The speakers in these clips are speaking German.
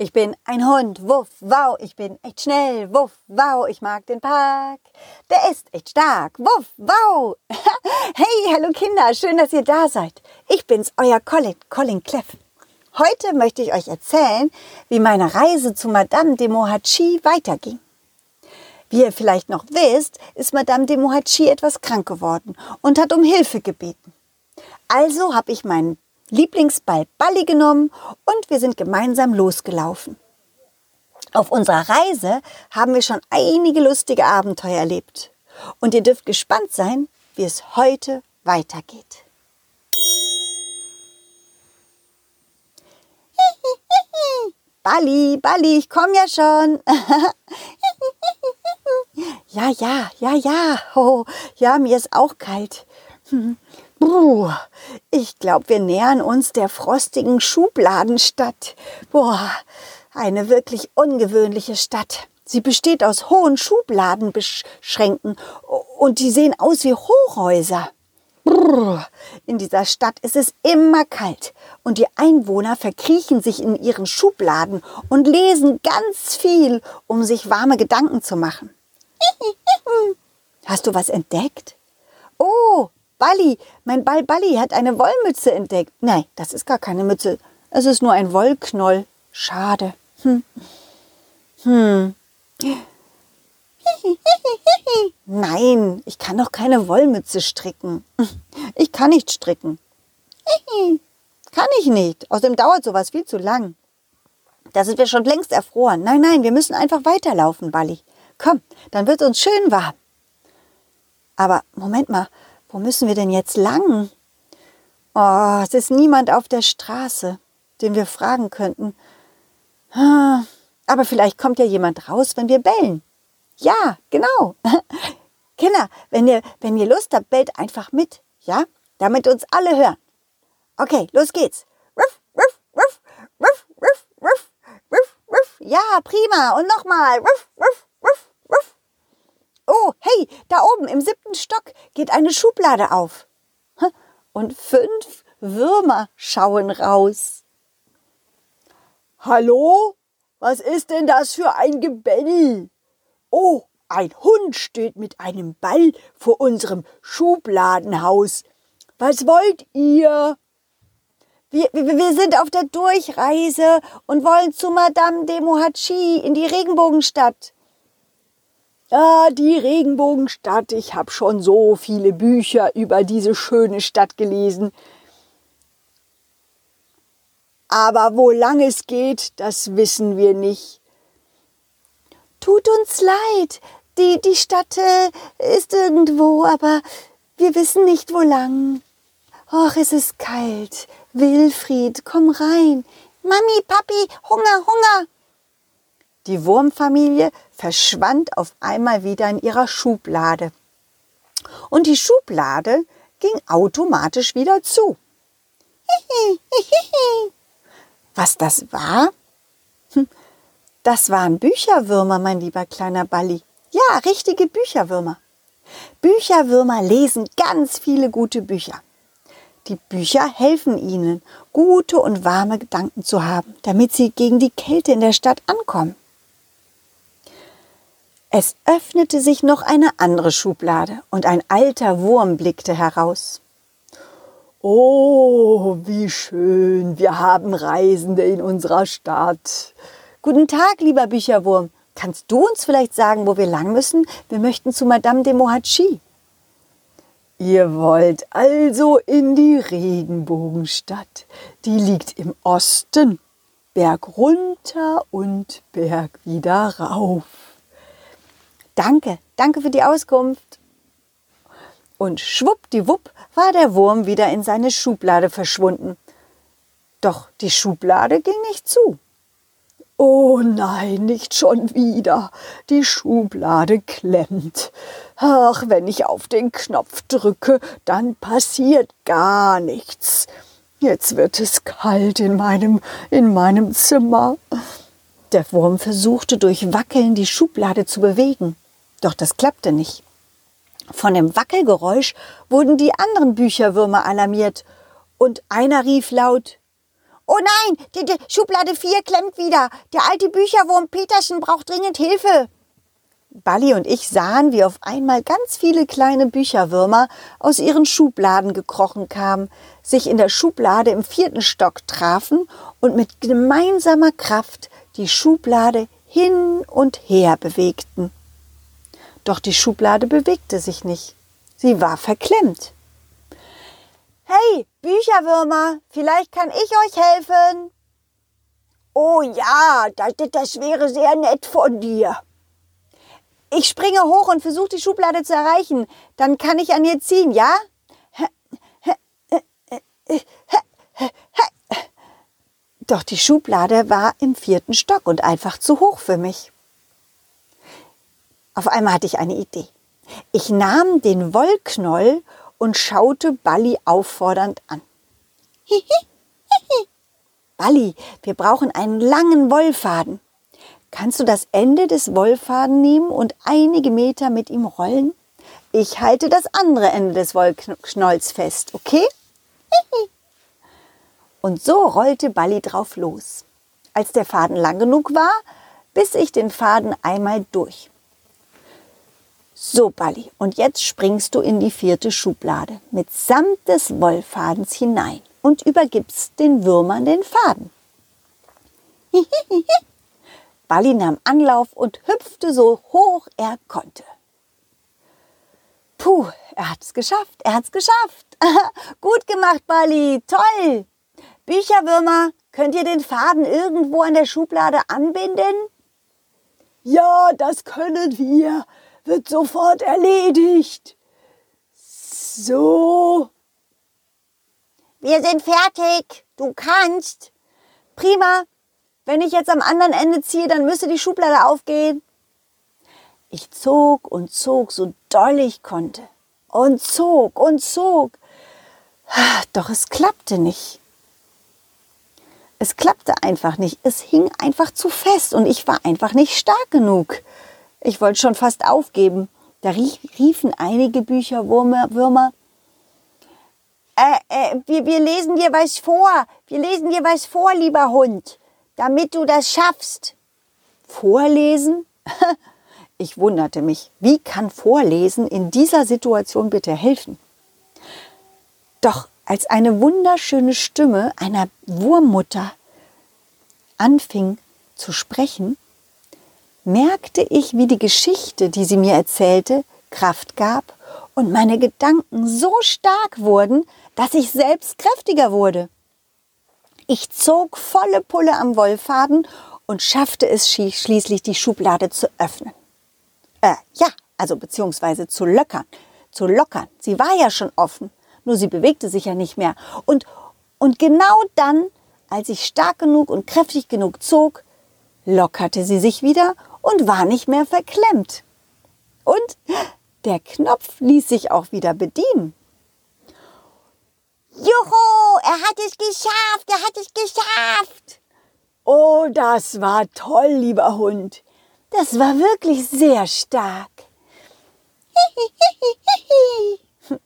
Ich bin ein Hund, wuff, wow, ich bin echt schnell, wuff, wow, ich mag den Park. Der ist echt stark, wuff, wow. hey, hallo Kinder, schön, dass ihr da seid. Ich bin's, euer Colin, Colin Cleff. Heute möchte ich euch erzählen, wie meine Reise zu Madame de Mohachi weiterging. Wie ihr vielleicht noch wisst, ist Madame de Mohachi etwas krank geworden und hat um Hilfe gebeten. Also habe ich meinen Lieblingsball Balli genommen und wir sind gemeinsam losgelaufen. Auf unserer Reise haben wir schon einige lustige Abenteuer erlebt. Und ihr dürft gespannt sein, wie es heute weitergeht. Balli, Balli, ich komme ja schon. ja, ja, ja, ja. Oh, ja, mir ist auch kalt. Puh, ich glaube, wir nähern uns der frostigen Schubladenstadt. Boah, eine wirklich ungewöhnliche Stadt. Sie besteht aus hohen Schubladenschränken und die sehen aus wie Hochhäuser. Brrr, in dieser Stadt ist es immer kalt und die Einwohner verkriechen sich in ihren Schubladen und lesen ganz viel, um sich warme Gedanken zu machen. Hast du was entdeckt? Balli, mein Ball Balli hat eine Wollmütze entdeckt. Nein, das ist gar keine Mütze. Es ist nur ein Wollknoll. Schade. Hm. Hm. Nein, ich kann doch keine Wollmütze stricken. Ich kann nicht stricken. Kann ich nicht. Außerdem dauert sowas viel zu lang. Da sind wir schon längst erfroren. Nein, nein, wir müssen einfach weiterlaufen, Balli. Komm, dann wird uns schön warm. Aber Moment mal, wo müssen wir denn jetzt lang? Oh, es ist niemand auf der Straße, den wir fragen könnten. Ah, aber vielleicht kommt ja jemand raus, wenn wir bellen. Ja, genau. Kinder, wenn ihr, wenn ihr Lust habt, bellt einfach mit, ja? Damit uns alle hören. Okay, los geht's. Ruff, ruff, ruff, ruff, ruff, ruff, ruff, ruff. Ja, prima. Und nochmal. Ruff, ruff, Hey, da oben im siebten Stock geht eine Schublade auf. Und fünf Würmer schauen raus. Hallo? Was ist denn das für ein Gebell? Oh, ein Hund steht mit einem Ball vor unserem Schubladenhaus. Was wollt ihr? Wir, wir, wir sind auf der Durchreise und wollen zu Madame de Mohachi in die Regenbogenstadt. Ah, die Regenbogenstadt. Ich habe schon so viele Bücher über diese schöne Stadt gelesen. Aber wo lang es geht, das wissen wir nicht. Tut uns leid. Die, die Stadt äh, ist irgendwo, aber wir wissen nicht, wo lang. Och, es ist kalt. Wilfried, komm rein. Mami, Papi, Hunger, Hunger. Die Wurmfamilie verschwand auf einmal wieder in ihrer Schublade. Und die Schublade ging automatisch wieder zu. Was das war? Hm, das waren Bücherwürmer, mein lieber kleiner Balli. Ja, richtige Bücherwürmer. Bücherwürmer lesen ganz viele gute Bücher. Die Bücher helfen ihnen, gute und warme Gedanken zu haben, damit sie gegen die Kälte in der Stadt ankommen. Es öffnete sich noch eine andere Schublade und ein alter Wurm blickte heraus. Oh, wie schön, wir haben Reisende in unserer Stadt. Guten Tag, lieber Bücherwurm. Kannst du uns vielleicht sagen, wo wir lang müssen? Wir möchten zu Madame de Mohachi. Ihr wollt also in die Regenbogenstadt. Die liegt im Osten. Berg runter und Berg wieder rauf. Danke, danke für die Auskunft. Und schwuppdiwupp war der Wurm wieder in seine Schublade verschwunden. Doch die Schublade ging nicht zu. Oh nein, nicht schon wieder. Die Schublade klemmt. Ach, wenn ich auf den Knopf drücke, dann passiert gar nichts. Jetzt wird es kalt in meinem, in meinem Zimmer. Der Wurm versuchte durch Wackeln die Schublade zu bewegen. Doch das klappte nicht. Von dem Wackelgeräusch wurden die anderen Bücherwürmer alarmiert und einer rief laut Oh nein, die, die Schublade 4 klemmt wieder. Der alte Bücherwurm Petersen braucht dringend Hilfe. Balli und ich sahen, wie auf einmal ganz viele kleine Bücherwürmer aus ihren Schubladen gekrochen kamen, sich in der Schublade im vierten Stock trafen und mit gemeinsamer Kraft die Schublade hin und her bewegten. Doch die Schublade bewegte sich nicht. Sie war verklemmt. Hey, Bücherwürmer, vielleicht kann ich euch helfen. Oh ja, das, das wäre sehr nett von dir. Ich springe hoch und versuche die Schublade zu erreichen. Dann kann ich an ihr ziehen, ja? Doch die Schublade war im vierten Stock und einfach zu hoch für mich. Auf einmal hatte ich eine Idee. Ich nahm den Wollknoll und schaute Balli auffordernd an. Balli, wir brauchen einen langen Wollfaden. Kannst du das Ende des Wollfaden nehmen und einige Meter mit ihm rollen? Ich halte das andere Ende des Wollknolls fest, okay? Und so rollte Balli drauf los. Als der Faden lang genug war, biss ich den Faden einmal durch. So, Balli, und jetzt springst du in die vierte Schublade mitsamt des Wollfadens hinein und übergibst den Würmern den Faden. Balli nahm Anlauf und hüpfte so hoch er konnte. Puh, er hat's geschafft, er hat's geschafft. Gut gemacht, Balli, toll. Bücherwürmer, könnt ihr den Faden irgendwo an der Schublade anbinden? Ja, das können wir wird sofort erledigt. So. Wir sind fertig. Du kannst. Prima. Wenn ich jetzt am anderen Ende ziehe, dann müsste die Schublade aufgehen. Ich zog und zog, so doll ich konnte. Und zog und zog. Doch es klappte nicht. Es klappte einfach nicht. Es hing einfach zu fest und ich war einfach nicht stark genug. Ich wollte schon fast aufgeben. Da riefen einige Bücherwürmer. Äh, äh, wir, wir lesen dir was vor. Wir lesen dir was vor, lieber Hund, damit du das schaffst. Vorlesen? Ich wunderte mich, wie kann Vorlesen in dieser Situation bitte helfen? Doch als eine wunderschöne Stimme einer Wurmmutter anfing zu sprechen, merkte ich, wie die Geschichte, die sie mir erzählte, Kraft gab und meine Gedanken so stark wurden, dass ich selbst kräftiger wurde. Ich zog volle Pulle am Wollfaden und schaffte es schließlich, die Schublade zu öffnen. Äh, ja, also beziehungsweise zu lockern. Zu lockern. Sie war ja schon offen, nur sie bewegte sich ja nicht mehr. Und, und genau dann, als ich stark genug und kräftig genug zog, lockerte sie sich wieder und war nicht mehr verklemmt. Und der Knopf ließ sich auch wieder bedienen. Juhu, er hat es geschafft, er hat es geschafft. Oh, das war toll, lieber Hund. Das war wirklich sehr stark.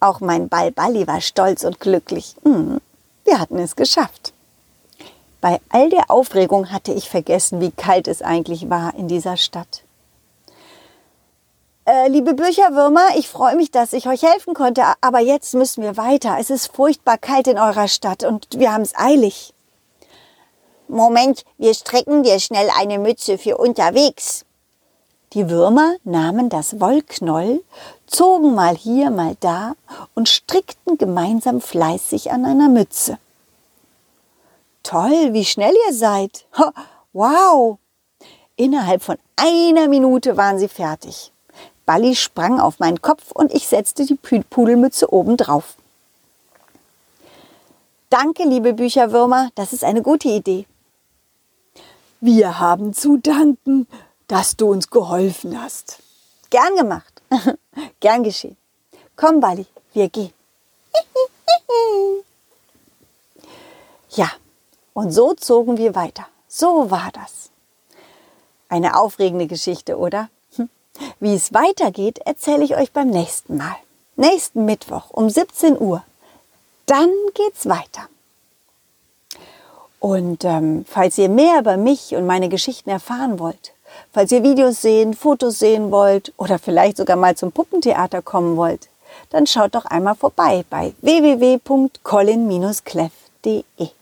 Auch mein Ball Balli war stolz und glücklich. Hm, wir hatten es geschafft. Bei all der Aufregung hatte ich vergessen, wie kalt es eigentlich war in dieser Stadt. Äh, liebe Bücherwürmer, ich freue mich, dass ich euch helfen konnte, aber jetzt müssen wir weiter. Es ist furchtbar kalt in eurer Stadt und wir haben es eilig. Moment, wir strecken dir schnell eine Mütze für unterwegs. Die Würmer nahmen das Wollknoll, zogen mal hier, mal da und strickten gemeinsam fleißig an einer Mütze. Toll, wie schnell ihr seid. Wow. Innerhalb von einer Minute waren sie fertig. Balli sprang auf meinen Kopf und ich setzte die Pudelmütze oben drauf. Danke, liebe Bücherwürmer, das ist eine gute Idee. Wir haben zu danken, dass du uns geholfen hast. Gern gemacht. Gern geschehen. Komm, Balli, wir gehen. ja, und so zogen wir weiter. So war das. Eine aufregende Geschichte, oder? Hm. Wie es weitergeht, erzähle ich euch beim nächsten Mal. Nächsten Mittwoch um 17 Uhr. Dann geht's weiter. Und ähm, falls ihr mehr über mich und meine Geschichten erfahren wollt, falls ihr Videos sehen, Fotos sehen wollt oder vielleicht sogar mal zum Puppentheater kommen wollt, dann schaut doch einmal vorbei bei www.colin-cleff.de.